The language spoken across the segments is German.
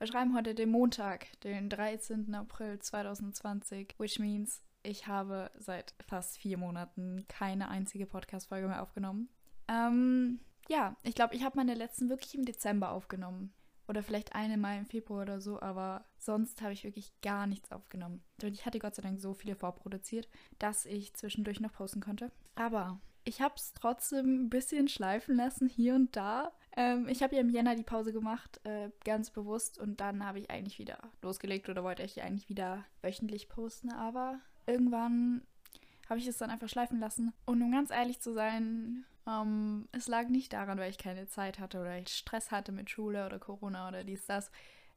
Wir schreiben heute den Montag, den 13. April 2020, which means ich habe seit fast vier Monaten keine einzige Podcast-Folge mehr aufgenommen. Ähm, ja, ich glaube, ich habe meine letzten wirklich im Dezember aufgenommen. Oder vielleicht eine mal im Februar oder so, aber sonst habe ich wirklich gar nichts aufgenommen. Und ich hatte Gott sei Dank so viele vorproduziert, dass ich zwischendurch noch posten konnte. Aber ich habe es trotzdem ein bisschen schleifen lassen, hier und da. Ähm, ich habe ja im Jänner die Pause gemacht, äh, ganz bewusst. Und dann habe ich eigentlich wieder losgelegt oder wollte ich eigentlich wieder wöchentlich posten. Aber irgendwann habe ich es dann einfach schleifen lassen. Und um ganz ehrlich zu sein, ähm, es lag nicht daran, weil ich keine Zeit hatte oder ich Stress hatte mit Schule oder Corona oder dies, das.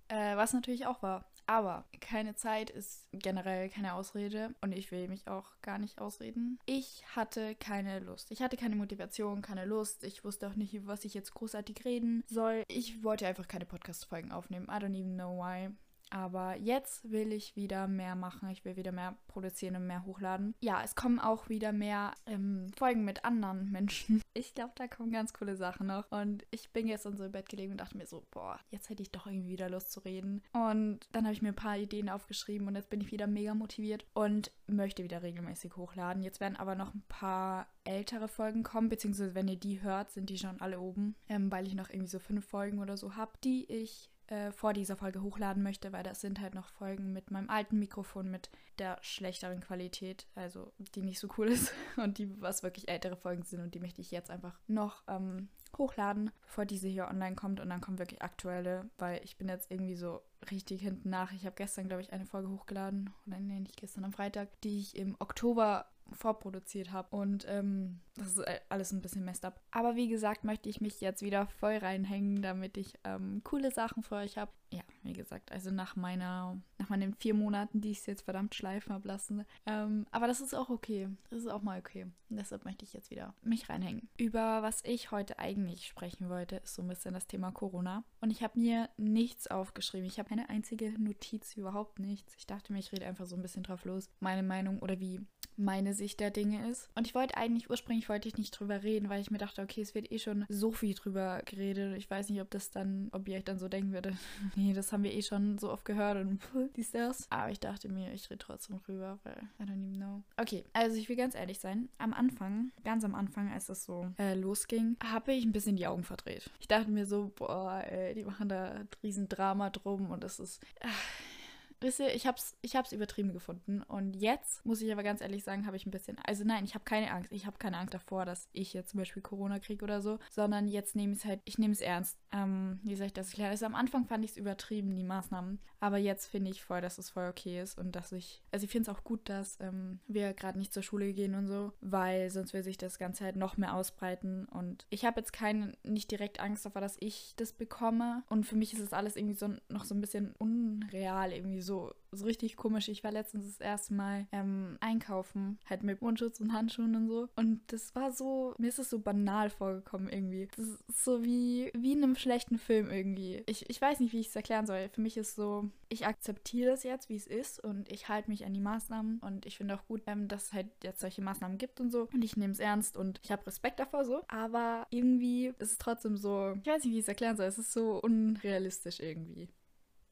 Äh, was natürlich auch war. Aber keine Zeit ist generell keine Ausrede und ich will mich auch gar nicht ausreden. Ich hatte keine Lust. Ich hatte keine Motivation, keine Lust. Ich wusste auch nicht, was ich jetzt großartig reden soll. Ich wollte einfach keine Podcast-Folgen aufnehmen. I don't even know why. Aber jetzt will ich wieder mehr machen. Ich will wieder mehr produzieren und mehr hochladen. Ja, es kommen auch wieder mehr ähm, Folgen mit anderen Menschen. Ich glaube, da kommen ganz coole Sachen noch. Und ich bin gestern so im Bett gelegen und dachte mir so, boah, jetzt hätte ich doch irgendwie wieder Lust zu reden. Und dann habe ich mir ein paar Ideen aufgeschrieben und jetzt bin ich wieder mega motiviert und möchte wieder regelmäßig hochladen. Jetzt werden aber noch ein paar ältere Folgen kommen, beziehungsweise wenn ihr die hört, sind die schon alle oben, ähm, weil ich noch irgendwie so fünf Folgen oder so habe, die ich äh, vor dieser Folge hochladen möchte, weil das sind halt noch Folgen mit meinem alten Mikrofon mit der schlechteren Qualität, also die nicht so cool ist und die was wirklich ältere Folgen sind und die möchte ich jetzt einfach noch ähm, hochladen, bevor diese hier online kommt und dann kommen wirklich aktuelle, weil ich bin jetzt irgendwie so richtig hinten nach. Ich habe gestern, glaube ich, eine Folge hochgeladen, oder nee, nicht gestern, am Freitag, die ich im Oktober vorproduziert habe. Und ähm, das ist alles ein bisschen messed up. Aber wie gesagt, möchte ich mich jetzt wieder voll reinhängen, damit ich ähm, coole Sachen für euch habe. Ja, wie gesagt, also nach meiner, nach meinen vier Monaten, die ich es jetzt verdammt schleifen habe lassen. Ähm, aber das ist auch okay. Das ist auch mal okay. Und deshalb möchte ich jetzt wieder mich reinhängen. Über was ich heute eigentlich sprechen wollte, ist so ein bisschen das Thema Corona. Und ich habe mir nichts aufgeschrieben. Ich habe keine einzige Notiz, überhaupt nichts. Ich dachte mir, ich rede einfach so ein bisschen drauf los. Meine Meinung oder wie meine Sicht der Dinge ist. Und ich wollte eigentlich, ursprünglich wollte ich nicht drüber reden, weil ich mir dachte, okay, es wird eh schon so viel drüber geredet. Ich weiß nicht, ob das dann, ob ihr euch dann so denken würde, nee, das haben wir eh schon so oft gehört und dies, das. Aber ich dachte mir, ich rede trotzdem drüber, weil I don't even know. Okay, also ich will ganz ehrlich sein. Am Anfang, ganz am Anfang, als das so äh, losging, habe ich ein bisschen die Augen verdreht. Ich dachte mir so, boah, ey, die machen da riesen Drama drum und das ist... Äh, Wisst ihr, ich hab's, ich hab's übertrieben gefunden. Und jetzt, muss ich aber ganz ehrlich sagen, habe ich ein bisschen. Also nein, ich habe keine Angst. Ich habe keine Angst davor, dass ich jetzt zum Beispiel Corona kriege oder so. Sondern jetzt nehme ich es halt, ich nehme es ernst. Ähm, wie soll ich das erklären? Also am Anfang fand ich es übertrieben, die Maßnahmen. Aber jetzt finde ich voll, dass es voll okay ist und dass ich. Also ich finde es auch gut, dass ähm, wir gerade nicht zur Schule gehen und so, weil sonst will sich das Ganze halt noch mehr ausbreiten. Und ich habe jetzt keine, nicht direkt Angst davor, dass ich das bekomme. Und für mich ist es alles irgendwie so noch so ein bisschen unreal, irgendwie so so, so richtig komisch. Ich war letztens das erste Mal ähm, einkaufen, halt mit Mundschutz und Handschuhen und so. Und das war so, mir ist es so banal vorgekommen irgendwie. Das ist so wie, wie in einem schlechten Film irgendwie. Ich, ich weiß nicht, wie ich es erklären soll. Für mich ist so, ich akzeptiere das jetzt, wie es ist und ich halte mich an die Maßnahmen und ich finde auch gut, ähm, dass es halt jetzt solche Maßnahmen gibt und so. Und ich nehme es ernst und ich habe Respekt davor so. Aber irgendwie ist es trotzdem so, ich weiß nicht, wie ich es erklären soll. Es ist so unrealistisch irgendwie.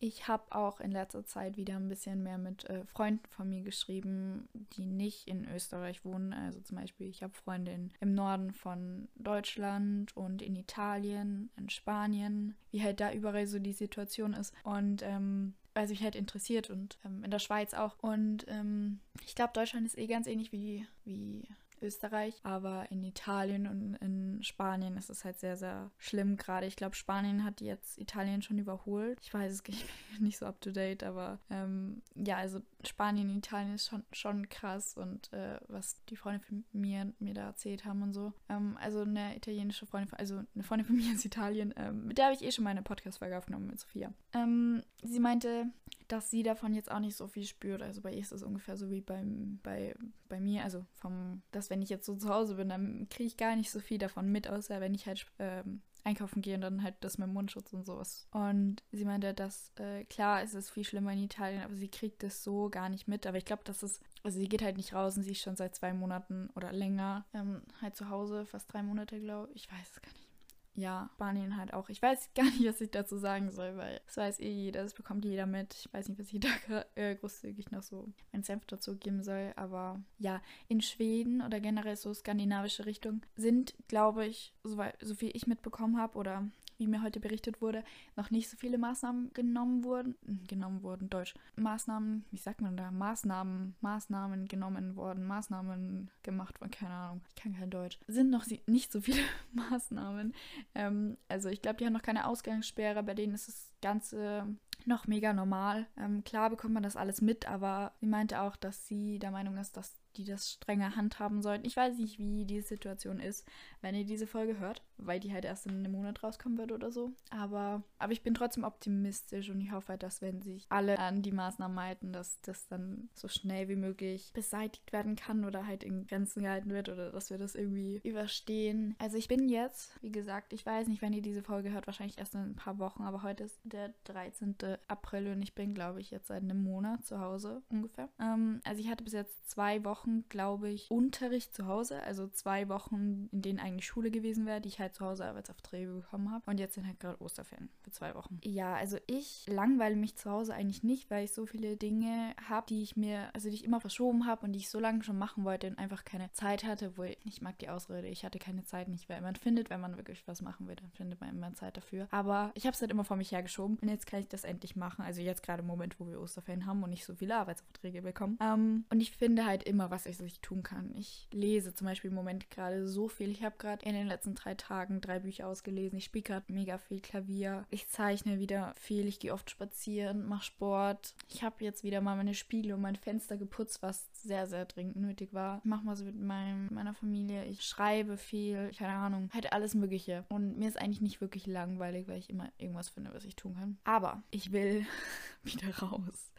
Ich habe auch in letzter Zeit wieder ein bisschen mehr mit äh, Freunden von mir geschrieben, die nicht in Österreich wohnen. Also zum Beispiel, ich habe Freundinnen im Norden von Deutschland und in Italien, in Spanien, wie halt da überall so die Situation ist. Und ähm, sie mich halt interessiert und ähm, in der Schweiz auch. Und ähm, ich glaube, Deutschland ist eh ganz ähnlich wie, wie Österreich, aber in Italien und in Spanien ist es halt sehr, sehr schlimm gerade. Ich glaube, Spanien hat jetzt Italien schon überholt. Ich weiß es nicht so up to date, aber ähm, ja, also Spanien, Italien ist schon, schon krass und äh, was die Freunde von mir mir da erzählt haben und so. Ähm, also eine italienische Freundin, also eine Freundin von mir aus Italien, ähm, mit der habe ich eh schon meine Podcast-Folge aufgenommen mit Sophia. Ähm, sie meinte, dass sie davon jetzt auch nicht so viel spürt. Also bei ihr ist es ungefähr so wie beim, bei, bei mir. Also vom, dass wenn ich jetzt so zu Hause bin, dann kriege ich gar nicht so viel davon mit, außer wenn ich halt ähm, einkaufen gehe und dann halt das mit Mundschutz und sowas. Und sie meinte, dass äh, klar ist es viel schlimmer in Italien, aber sie kriegt das so gar nicht mit. Aber ich glaube, dass es, also sie geht halt nicht raus und sie ist schon seit zwei Monaten oder länger ähm, halt zu Hause, fast drei Monate, glaube ich. Ich weiß es gar nicht. Ja, Spanien halt auch. Ich weiß gar nicht, was ich dazu sagen soll, weil das weiß eh jeder, das bekommt jeder mit. Ich weiß nicht, was ich da äh, großzügig noch so mein Senf dazu geben soll. Aber ja, in Schweden oder generell so skandinavische Richtung sind, glaube ich, so, so viel ich mitbekommen habe oder wie mir heute berichtet wurde, noch nicht so viele Maßnahmen genommen wurden. Hm, genommen wurden, Deutsch. Maßnahmen, wie sagt man da? Maßnahmen, Maßnahmen genommen worden, Maßnahmen gemacht worden, keine Ahnung. Ich kann kein Deutsch. Sind noch nicht so viele Maßnahmen. Ähm, also ich glaube, die haben noch keine Ausgangssperre. Bei denen ist das Ganze noch mega normal. Ähm, klar bekommt man das alles mit, aber sie meinte auch, dass sie der Meinung ist, dass die das strenger handhaben sollten. Ich weiß nicht, wie die Situation ist, wenn ihr diese Folge hört, weil die halt erst in einem Monat rauskommen wird oder so. Aber, aber ich bin trotzdem optimistisch und ich hoffe halt, dass wenn sich alle an die Maßnahmen halten, dass das dann so schnell wie möglich beseitigt werden kann oder halt in Grenzen gehalten wird oder dass wir das irgendwie überstehen. Also ich bin jetzt, wie gesagt, ich weiß nicht, wenn ihr diese Folge hört, wahrscheinlich erst in ein paar Wochen, aber heute ist der 13. April und ich bin, glaube ich, jetzt seit einem Monat zu Hause ungefähr. Ähm, also ich hatte bis jetzt zwei Wochen Wochen, glaube ich, Unterricht zu Hause. Also zwei Wochen, in denen eigentlich Schule gewesen wäre, die ich halt zu Hause Arbeitsaufträge bekommen habe. Und jetzt sind halt gerade Osterferien für zwei Wochen. Ja, also ich langweile mich zu Hause eigentlich nicht, weil ich so viele Dinge habe, die ich mir, also die ich immer verschoben habe und die ich so lange schon machen wollte und einfach keine Zeit hatte, wo ich, ich mag die Ausrede, ich hatte keine Zeit nicht, weil man findet, wenn man wirklich was machen will, dann findet man immer Zeit dafür. Aber ich habe es halt immer vor mich hergeschoben und jetzt kann ich das endlich machen. Also jetzt gerade im Moment, wo wir Osterferien haben und nicht so viele Arbeitsaufträge bekommen. Ähm, und ich finde halt immer was ich, was ich tun kann. Ich lese zum Beispiel im Moment gerade so viel. Ich habe gerade in den letzten drei Tagen drei Bücher ausgelesen. Ich spiele gerade mega viel Klavier. Ich zeichne wieder viel. Ich gehe oft spazieren, mache Sport. Ich habe jetzt wieder mal meine Spiegel und mein Fenster geputzt, was sehr, sehr dringend nötig war. Ich mache mal so mit meinem, meiner Familie. Ich schreibe viel. Keine Ahnung. Halt alles Mögliche. Und mir ist eigentlich nicht wirklich langweilig, weil ich immer irgendwas finde, was ich tun kann. Aber ich will wieder raus.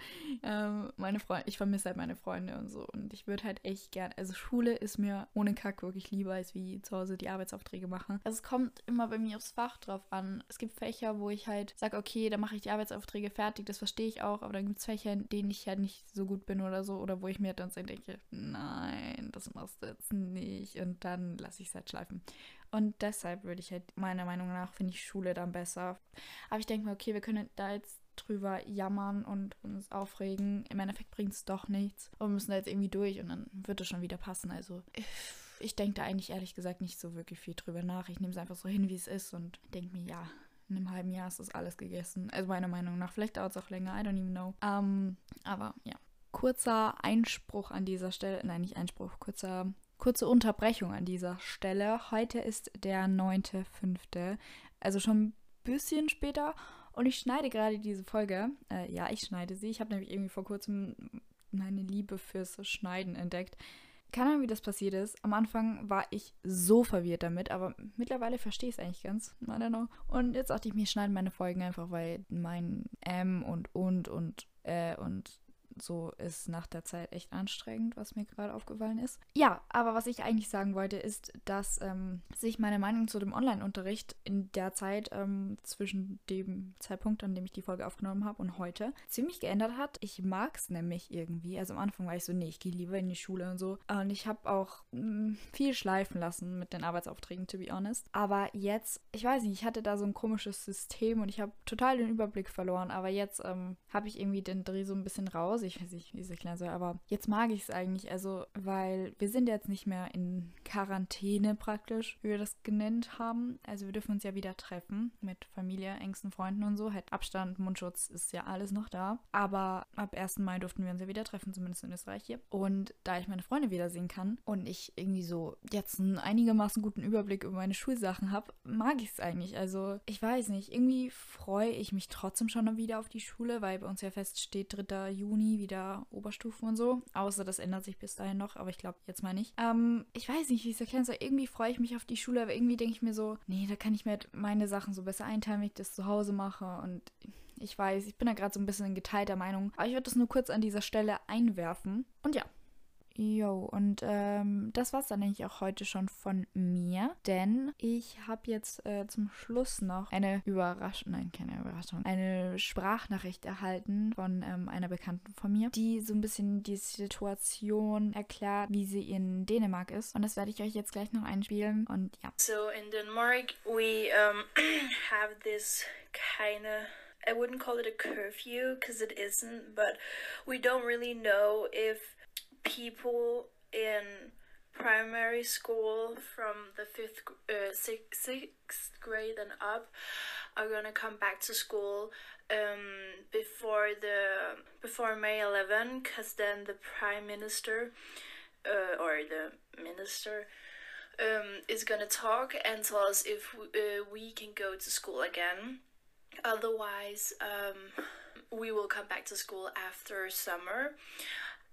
Ähm, meine Freunde, ich vermisse halt meine Freunde und so. Und ich würde halt echt gern, also Schule ist mir ohne Kack wirklich lieber, als wie zu Hause die Arbeitsaufträge machen. Also es kommt immer bei mir aufs Fach drauf an. Es gibt Fächer, wo ich halt sage, okay, da mache ich die Arbeitsaufträge fertig, das verstehe ich auch, aber dann gibt es Fächer, in denen ich halt nicht so gut bin oder so, oder wo ich mir dann so denke, nein, das machst du jetzt nicht. Und dann lasse ich es halt schleifen. Und deshalb würde ich halt, meiner Meinung nach, finde ich Schule dann besser. Aber ich denke mir, okay, wir können da jetzt drüber jammern und uns aufregen. Im Endeffekt bringt es doch nichts. Und wir müssen da jetzt irgendwie durch und dann wird es schon wieder passen. Also ich denke da eigentlich ehrlich gesagt nicht so wirklich viel drüber nach. Ich nehme es einfach so hin, wie es ist und denke mir, ja, in einem halben Jahr ist das alles gegessen. Also meiner Meinung nach. Vielleicht dauert es auch länger, I don't even know. Ähm, aber ja. Kurzer Einspruch an dieser Stelle. Nein, nicht Einspruch, kurzer kurze Unterbrechung an dieser Stelle. Heute ist der 9.5., also schon ein bisschen später und ich schneide gerade diese Folge. Äh, ja, ich schneide sie. Ich habe nämlich irgendwie vor kurzem meine Liebe fürs Schneiden entdeckt. Keine Ahnung, wie das passiert ist. Am Anfang war ich so verwirrt damit, aber mittlerweile verstehe ich es eigentlich ganz. I don't know. Und jetzt dachte ich mir, schneide meine Folgen einfach, weil mein M und und und äh, und so ist nach der Zeit echt anstrengend, was mir gerade aufgefallen ist. Ja, aber was ich eigentlich sagen wollte, ist, dass ähm, sich meine Meinung zu dem Online-Unterricht in der Zeit ähm, zwischen dem Zeitpunkt, an dem ich die Folge aufgenommen habe und heute ziemlich geändert hat. Ich mag es nämlich irgendwie. Also am Anfang war ich so, nee, ich gehe lieber in die Schule und so. Und ich habe auch mh, mm, viel schleifen lassen mit den Arbeitsaufträgen, to be honest. Aber jetzt, ich weiß nicht, ich hatte da so ein komisches System und ich habe total den Überblick verloren. Aber jetzt ähm, habe ich irgendwie den Dreh so ein bisschen raus also ich weiß nicht, wie es erklären soll, aber jetzt mag ich es eigentlich, also, weil wir sind jetzt nicht mehr in Quarantäne praktisch, wie wir das genannt haben. Also wir dürfen uns ja wieder treffen mit Familie, engsten Freunden und so. Halt Abstand, Mundschutz ist ja alles noch da. Aber ab 1. Mai durften wir uns ja wieder treffen, zumindest in Österreich hier. Und da ich meine Freunde wiedersehen kann und ich irgendwie so jetzt einen einigermaßen guten Überblick über meine Schulsachen habe, mag ich es eigentlich. Also ich weiß nicht, irgendwie freue ich mich trotzdem schon wieder auf die Schule, weil bei uns ja feststeht 3. Juni wieder Oberstufen und so. Außer das ändert sich bis dahin noch, aber ich glaube jetzt mal nicht. Ähm, ich weiß nicht, wie ich es erklären soll. Irgendwie freue ich mich auf die Schule, aber irgendwie denke ich mir so, nee, da kann ich mir meine Sachen so besser einteilen, wenn ich das zu Hause mache und ich weiß, ich bin da gerade so ein bisschen in geteilter Meinung. Aber ich würde das nur kurz an dieser Stelle einwerfen. Und ja, Jo, und ähm, das war's dann eigentlich auch heute schon von mir, denn ich habe jetzt äh, zum Schluss noch eine Überraschung, nein, keine Überraschung, eine Sprachnachricht erhalten von ähm, einer Bekannten von mir, die so ein bisschen die Situation erklärt, wie sie in Dänemark ist. Und das werde ich euch jetzt gleich noch einspielen und ja. So in Denmark we um, have this kind of I wouldn't call it a curfew because it isn't, but we don't really know if people in primary school from the fifth, uh, sixth, sixth grade and up are gonna come back to school um, before the before May 11, because then the prime minister uh, or the minister um, is gonna talk and tell us if we, uh, we can go to school again. Otherwise, um, we will come back to school after summer.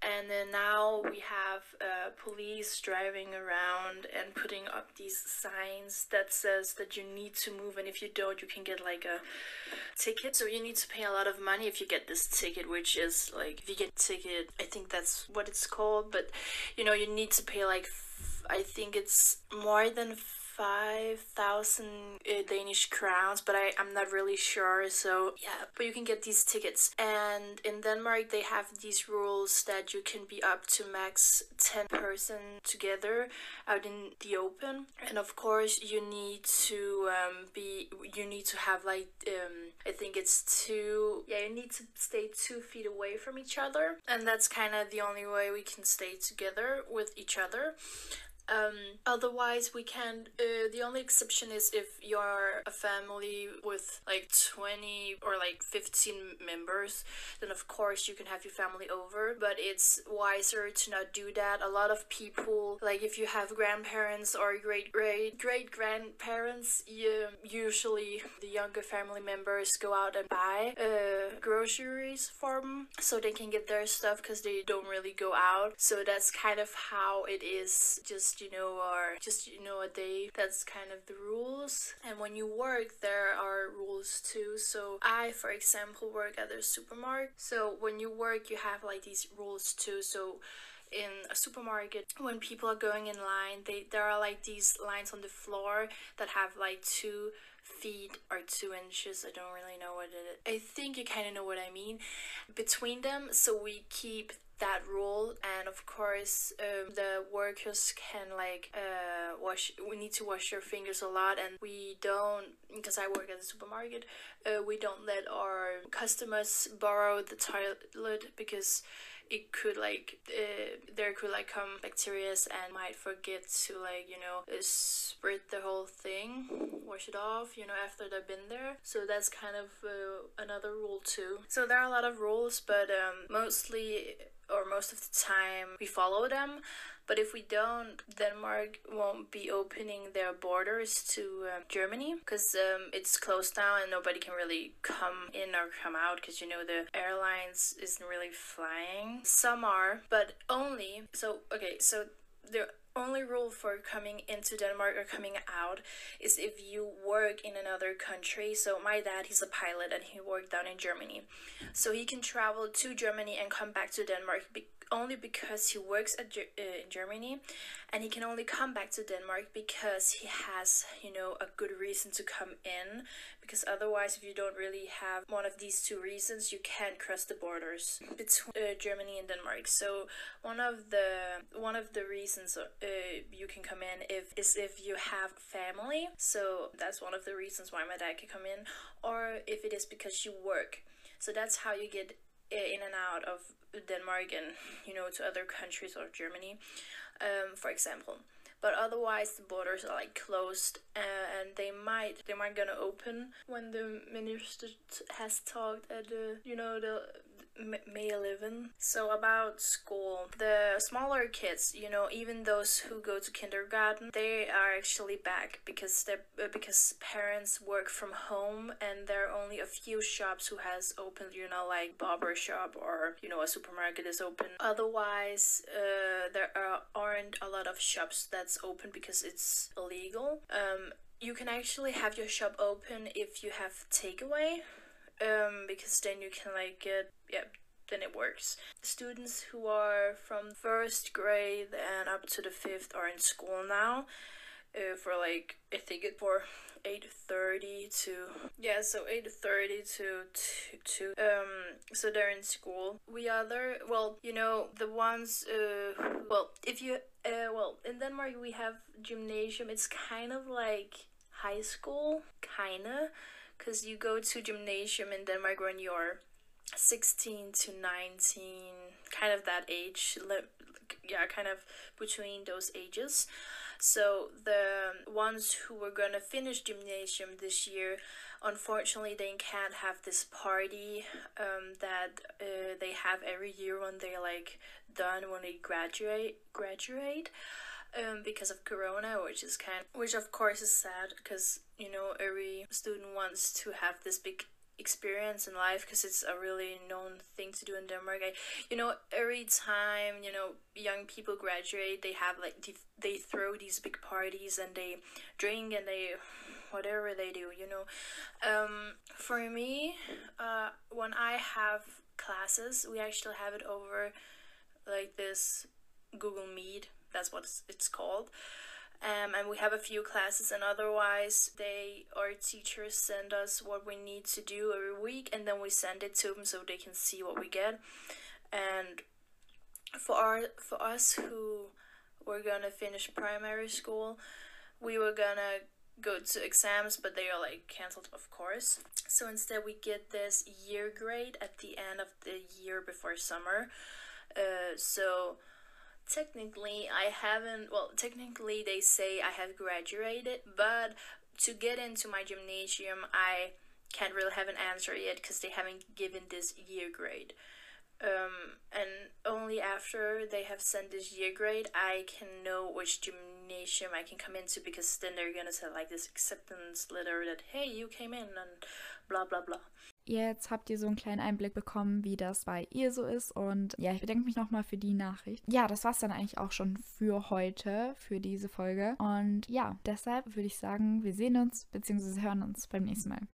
And then now we have uh, police driving around and putting up these signs that says that you need to move, and if you don't, you can get like a ticket. So you need to pay a lot of money if you get this ticket, which is like if you get ticket, I think that's what it's called. But you know, you need to pay like I think it's more than 5,000 uh, Danish crowns, but I, I'm not really sure. So, yeah, but you can get these tickets. And in Denmark, they have these rules that you can be up to max 10 person together out in the open. And of course, you need to um, be, you need to have like, um, I think it's two, yeah, you need to stay two feet away from each other. And that's kind of the only way we can stay together with each other. Um, otherwise, we can. Uh, the only exception is if you're a family with like 20 or like 15 members, then of course you can have your family over. But it's wiser to not do that. A lot of people, like if you have grandparents or great great great grandparents, you usually the younger family members go out and buy uh, groceries for them so they can get their stuff because they don't really go out. So that's kind of how it is. Just you know, or just, you know, a day. That's kind of the rules. And when you work, there are rules too. So I, for example, work at a supermarket. So when you work, you have like these rules too. So in a supermarket when people are going in line they there are like these lines on the floor that have like two feet or two inches i don't really know what it is i think you kind of know what i mean between them so we keep that rule and of course um, the workers can like uh, wash we need to wash your fingers a lot and we don't because i work at a supermarket uh, we don't let our customers borrow the toilet because it could like uh, there could like come bacteria and might forget to like you know uh, spread the whole thing wash it off you know after they've been there. So that's kind of uh, another rule too. So there are a lot of rules but um, mostly or most of the time we follow them but if we don't, Denmark won't be opening their borders to uh, Germany because um, it's closed now and nobody can really come in or come out because you know the airlines isn't really flying. Some are, but only. So okay, so the only rule for coming into Denmark or coming out is if you work in another country. So my dad, he's a pilot and he worked down in Germany. So he can travel to Germany and come back to Denmark only because he works at uh, in Germany, and he can only come back to Denmark because he has you know a good reason to come in. Because otherwise, if you don't really have one of these two reasons, you can't cross the borders between uh, Germany and Denmark. So one of the one of the reasons uh, you can come in if is if you have family. So that's one of the reasons why my dad can come in, or if it is because you work. So that's how you get uh, in and out of Denmark and you know to other countries or Germany, um, for example. But otherwise, the borders are like closed, uh, and they might they might gonna open when the minister has talked at the you know the May 11. So about school, the smaller kids, you know, even those who go to kindergarten, they are actually back because they uh, because parents work from home and there are only a few shops who has opened, you know, like barber shop or you know a supermarket is open. Otherwise, uh, there are, aren't a lot of shops that's open because it's illegal. Um, you can actually have your shop open if you have takeaway um because then you can like get yeah then it works. Students who are from first grade and up to the fifth are in school now uh, for like I think it for 8.30 to yeah so 8.30 to, to, to um so they're in school. We are there well you know the ones uh well if you uh well in denmark we have gymnasium. It's kind of like high school kinda because you go to gymnasium in denmark when you're 16 to 19 kind of that age yeah kind of between those ages so the ones who were gonna finish gymnasium this year, unfortunately, they can't have this party um, that uh, they have every year when they're like done when they graduate graduate. Um, because of corona which is kind which of course is sad because you know every student wants to have this big experience in life because it's a really known thing to do in Denmark. I, you know, every time you know young people graduate, they have like they throw these big parties and they drink and they whatever they do. You know, um, for me, uh, when I have classes, we actually have it over like this Google Meet. That's what it's called um, and we have a few classes and otherwise they our teachers send us what we need to do every week and then we send it to them so they can see what we get. And for our for us who were gonna finish primary school we were gonna go to exams but they are like cancelled of course. So instead we get this year grade at the end of the year before summer. Uh, so technically I haven't well technically they say I have graduated but to get into my gymnasium I can't really have an answer yet because they haven't given this year grade. Um, and only after they have sent this year grade I can know which gymnasium I can come into because then they're gonna send like this acceptance letter that hey you came in and blah blah blah Jetzt habt ihr so einen kleinen Einblick bekommen, wie das bei ihr so ist. Und ja, ich bedanke mich nochmal für die Nachricht. Ja, das war es dann eigentlich auch schon für heute, für diese Folge. Und ja, deshalb würde ich sagen, wir sehen uns bzw. hören uns beim nächsten Mal.